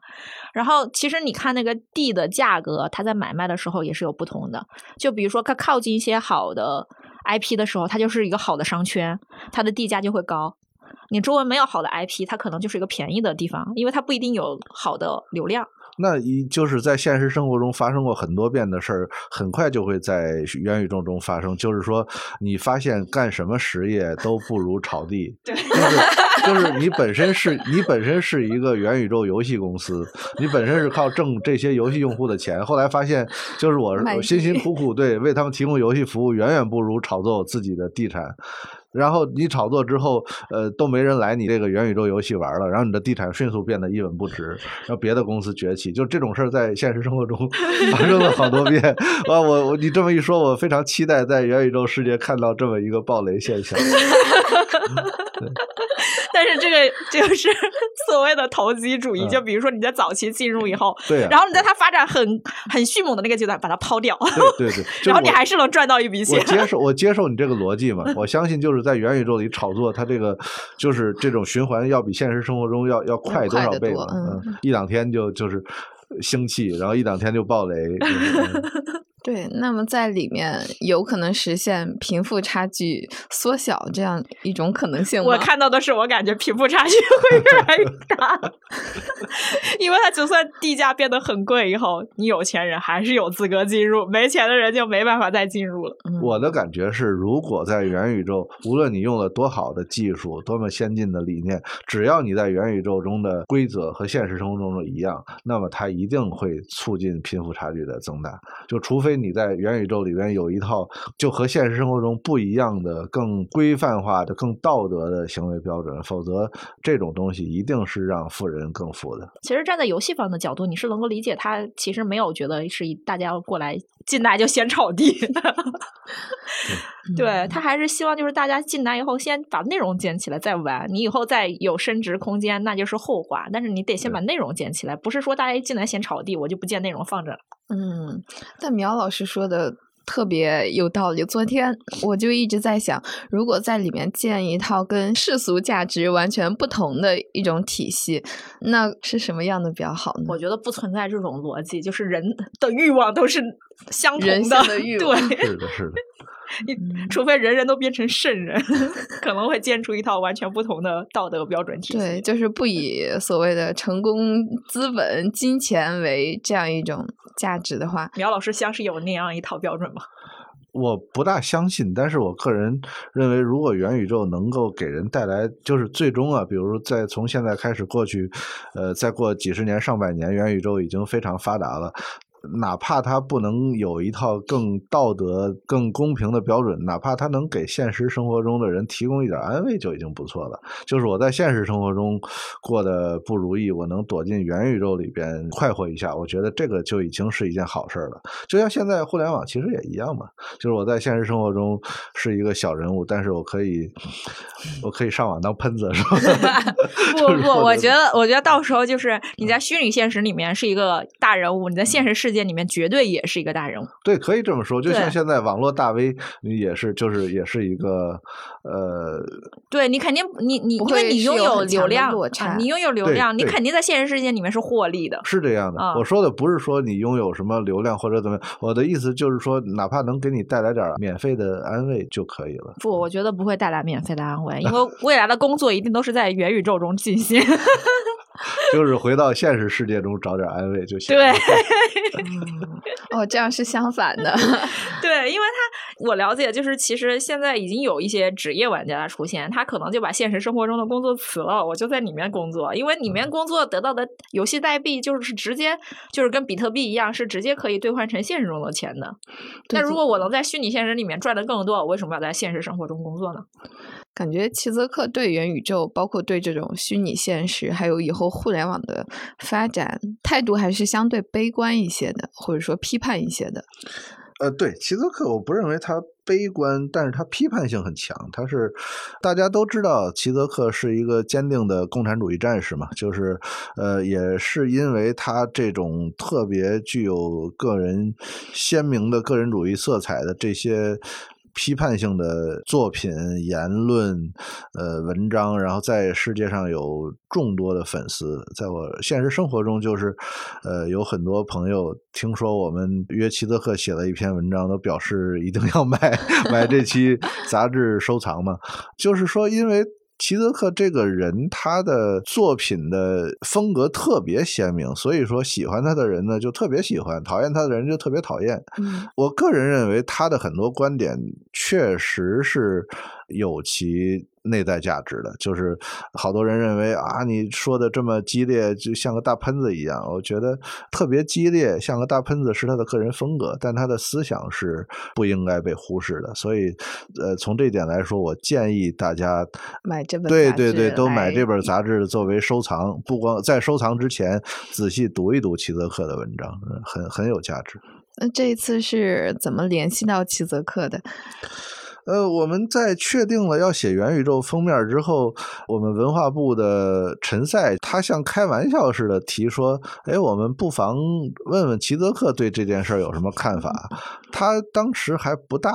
然后其实你看那个地的价格，他在买卖的时候也是有不同的。就比如说，他靠近一些好的。IP 的时候，它就是一个好的商圈，它的地价就会高。你周围没有好的 IP，它可能就是一个便宜的地方，因为它不一定有好的流量。那一就是在现实生活中发生过很多遍的事儿，很快就会在元宇宙中发生。就是说，你发现干什么实业都不如炒地，就是就是你本身是你本身是一个元宇宙游戏公司，你本身是靠挣这些游戏用户的钱，后来发现就是我辛辛苦苦对为他们提供游戏服务，远远不如炒作我自己的地产。然后你炒作之后，呃，都没人来你这个元宇宙游戏玩了，然后你的地产迅速变得一文不值，然后别的公司崛起，就这种事儿在现实生活中 发生了好多遍。啊，我我你这么一说，我非常期待在元宇宙世界看到这么一个暴雷现象。但是这个就是 所谓的投机主义，就比如说你在早期进入以后，对，然后你在它发展很很迅猛的那个阶段把它抛掉，对对，然后你还是能赚到一笔钱。我接受，我接受你这个逻辑嘛，我相信就是在元宇宙里炒作，它这个就是这种循环要比现实生活中要要快多少倍嘛？嗯，一两天就就是兴起，然后一两天就暴雷。对，那么在里面有可能实现贫富差距缩小这样一种可能性吗？我看到的是，我感觉贫富差距会越来越大，因为它就算地价变得很贵以后，你有钱人还是有资格进入，没钱的人就没办法再进入了。我的感觉是，如果在元宇宙，无论你用了多好的技术、多么先进的理念，只要你在元宇宙中的规则和现实生活中的一样，那么它一定会促进贫富差距的增大。就除非你在元宇宙里边有一套就和现实生活中不一样的、更规范化的、更道德的行为标准，否则这种东西一定是让富人更富的。其实站在游戏方的角度，你是能够理解他其实没有觉得是大家要过来进来就先炒地。对他还是希望就是大家进来以后先把内容建起来再玩，你以后再有升值空间那就是后话。但是你得先把内容建起来，不是说大家一进来先炒地，我就不建内容放着了。嗯，但苗老师说的特别有道理。昨天我就一直在想，如果在里面建一套跟世俗价值完全不同的一种体系，那是什么样的比较好呢？我觉得不存在这种逻辑，就是人的欲望都是相同的，的欲望，是的，是的。你除非人人都变成圣人，可能会建出一套完全不同的道德标准体系。对，就是不以所谓的成功、资本、金钱为这样一种价值的话，苗老师像是有那样一套标准吗？我不大相信，但是我个人认为，如果元宇宙能够给人带来，就是最终啊，比如说在从现在开始过去，呃，再过几十年、上百年，元宇宙已经非常发达了。哪怕他不能有一套更道德、更公平的标准，哪怕他能给现实生活中的人提供一点安慰，就已经不错了。就是我在现实生活中过得不如意，我能躲进元宇宙里边快活一下，我觉得这个就已经是一件好事了。就像现在互联网其实也一样嘛，就是我在现实生活中是一个小人物，但是我可以，我可以上网当喷子，是吧？不不，我觉得，我觉得到时候就是你在虚拟现实里面是一个大人物，你在现实世界。界里面绝对也是一个大人物，对，可以这么说。就像现在网络大 V 也是，就是也是一个呃，对你肯定你你因为你拥有流量，你拥有流量，你肯定在现实世界里面是获利的。是这样的，我说的不是说你拥有什么流量或者怎么样，我的意思就是说，哪怕能给你带来点免费的安慰就可以了。不，我觉得不会带来免费的安慰，因为 未来的工作一定都是在元宇宙中进行。就是回到现实世界中找点安慰就行。对，哦，这样是相反的。对，因为他我了解，就是其实现在已经有一些职业玩家的出现，他可能就把现实生活中的工作辞了，我就在里面工作，因为里面工作得到的游戏代币就是直接就是跟比特币一样，是直接可以兑换成现实中的钱的。那如果我能在虚拟现实里面赚的更多，我为什么要在现实生活中工作呢？感觉齐泽克对元宇宙，包括对这种虚拟现实，还有以后互联网的发展态度，还是相对悲观一些的，或者说批判一些的。呃，对齐泽克，我不认为他悲观，但是他批判性很强。他是大家都知道，齐泽克是一个坚定的共产主义战士嘛，就是呃，也是因为他这种特别具有个人鲜明的个人主义色彩的这些。批判性的作品、言论、呃文章，然后在世界上有众多的粉丝。在我现实生活中，就是呃有很多朋友听说我们约齐泽克写了一篇文章，都表示一定要买 买这期杂志收藏嘛。就是说，因为。齐泽克这个人，他的作品的风格特别鲜明，所以说喜欢他的人呢就特别喜欢，讨厌他的人就特别讨厌。我个人认为他的很多观点确实是有其。内在价值的，就是好多人认为啊，你说的这么激烈，就像个大喷子一样。我觉得特别激烈，像个大喷子是他的个人风格，但他的思想是不应该被忽视的。所以，呃，从这点来说，我建议大家买这本对对对，都买这本杂志作为收藏。不光在收藏之前，仔细读一读齐泽克的文章，很很有价值。那这一次是怎么联系到齐泽克的？呃，我们在确定了要写元宇宙封面之后，我们文化部的陈赛他像开玩笑似的提说：“哎，我们不妨问问齐泽克对这件事有什么看法。”他当时还不大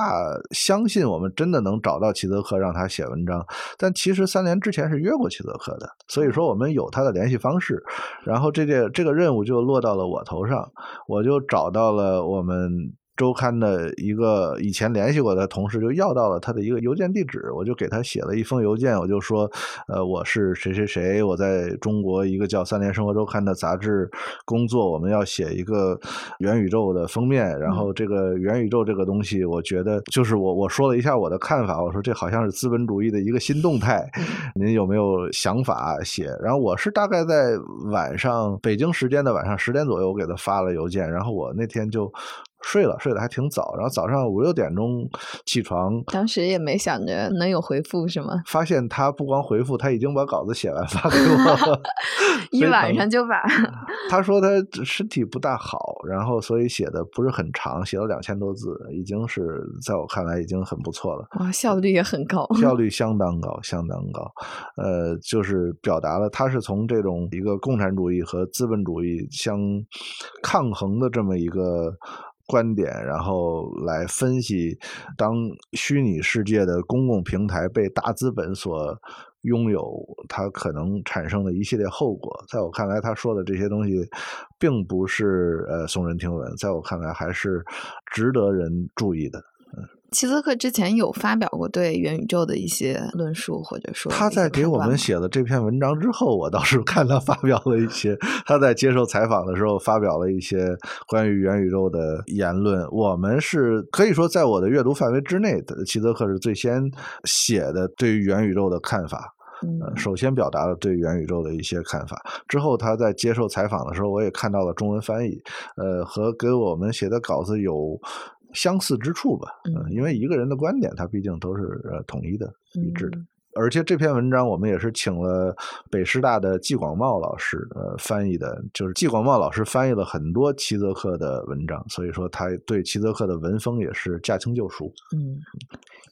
相信我们真的能找到齐泽克让他写文章，但其实三联之前是约过齐泽克的，所以说我们有他的联系方式。然后这件这个任务就落到了我头上，我就找到了我们。周刊的一个以前联系过的同事就要到了他的一个邮件地址，我就给他写了一封邮件，我就说，呃，我是谁谁谁，我在中国一个叫《三联生活周刊》的杂志工作，我们要写一个元宇宙的封面，然后这个元宇宙这个东西，我觉得就是我我说了一下我的看法，我说这好像是资本主义的一个新动态，您有没有想法写？然后我是大概在晚上北京时间的晚上十点左右，我给他发了邮件，然后我那天就。睡了，睡得还挺早，然后早上五六点钟起床。当时也没想着能有回复是吗？发现他不光回复，他已经把稿子写完发给我，一晚上就把。他说他身体不大好，然后所以写的不是很长，写了两千多字，已经是在我看来已经很不错了。哇，效率也很高，效 率相当高，相当高。呃，就是表达了他是从这种一个共产主义和资本主义相抗衡的这么一个。观点，然后来分析，当虚拟世界的公共平台被大资本所拥有，它可能产生的一系列后果。在我看来，他说的这些东西，并不是呃耸人听闻，在我看来还是值得人注意的。齐泽克之前有发表过对元宇宙的一些论述，或者说他在给我们写的这篇文章之后，我倒是看他发表了一些，他在接受采访的时候发表了一些关于元宇宙的言论。我们是可以说在我的阅读范围之内的，齐泽克是最先写的对于元宇宙的看法，嗯，首先表达了对元宇宙的一些看法。之后他在接受采访的时候，我也看到了中文翻译，呃，和给我们写的稿子有。相似之处吧，嗯，因为一个人的观点，他毕竟都是呃统一的、一致的。而且这篇文章我们也是请了北师大的季广茂老师呃翻译的，就是季广茂老师翻译了很多齐泽克的文章，所以说他对齐泽克的文风也是驾轻就熟。嗯，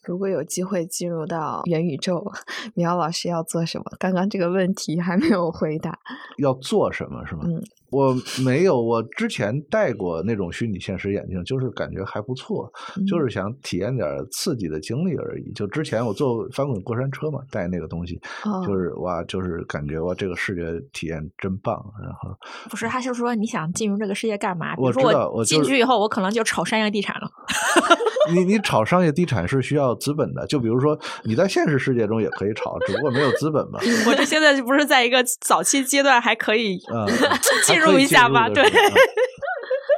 如果有机会进入到元宇宙，苗老师要做什么？刚刚这个问题还没有回答。要做什么是吗？嗯。我没有，我之前戴过那种虚拟现实眼镜，就是感觉还不错，就是想体验点刺激的经历而已。就之前我坐翻滚过山车嘛，戴那个东西，就是哇，就是感觉哇，这个视觉体验真棒。然后不是，他是说你想进入这个世界干嘛？我知道，我进去以后，我可能就炒商业地产了。你你炒商业地产是需要资本的，就比如说你在现实世界中也可以炒，只不过没有资本嘛。我这现在就不是在一个早期阶段，还可以 进。入一下吧，对。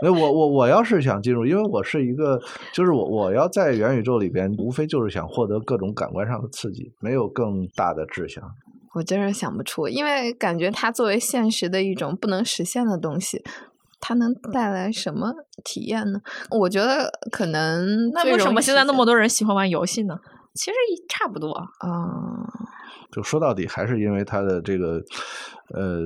没我我我要是想进入，因为我是一个，就是我我要在元宇宙里边，无非就是想获得各种感官上的刺激，没有更大的志向。我真是想不出，因为感觉它作为现实的一种不能实现的东西，它能带来什么体验呢？我觉得可能那为什么现在那么多人喜欢玩游戏呢？其实差不多啊。就说到底，还是因为他的这个，呃，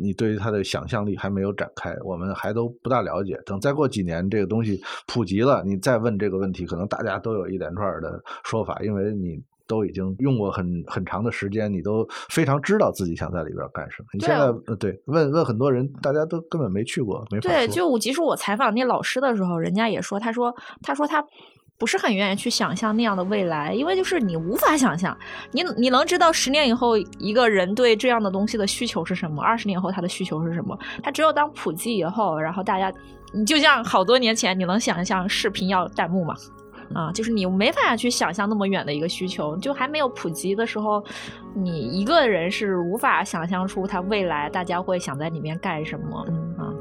你对于他的想象力还没有展开，我们还都不大了解。等再过几年，这个东西普及了，你再问这个问题，可能大家都有一连串的说法，因为你都已经用过很很长的时间，你都非常知道自己想在里边干什么。你现在对问问很多人，大家都根本没去过，没法对，就我即使我采访那老师的时候，人家也说，他说，他说他。不是很愿意去想象那样的未来，因为就是你无法想象，你你能知道十年以后一个人对这样的东西的需求是什么？二十年后他的需求是什么？他只有当普及以后，然后大家，你就像好多年前，你能想象视频要弹幕吗？啊，就是你没法去想象那么远的一个需求，就还没有普及的时候，你一个人是无法想象出他未来大家会想在里面干什么。嗯啊。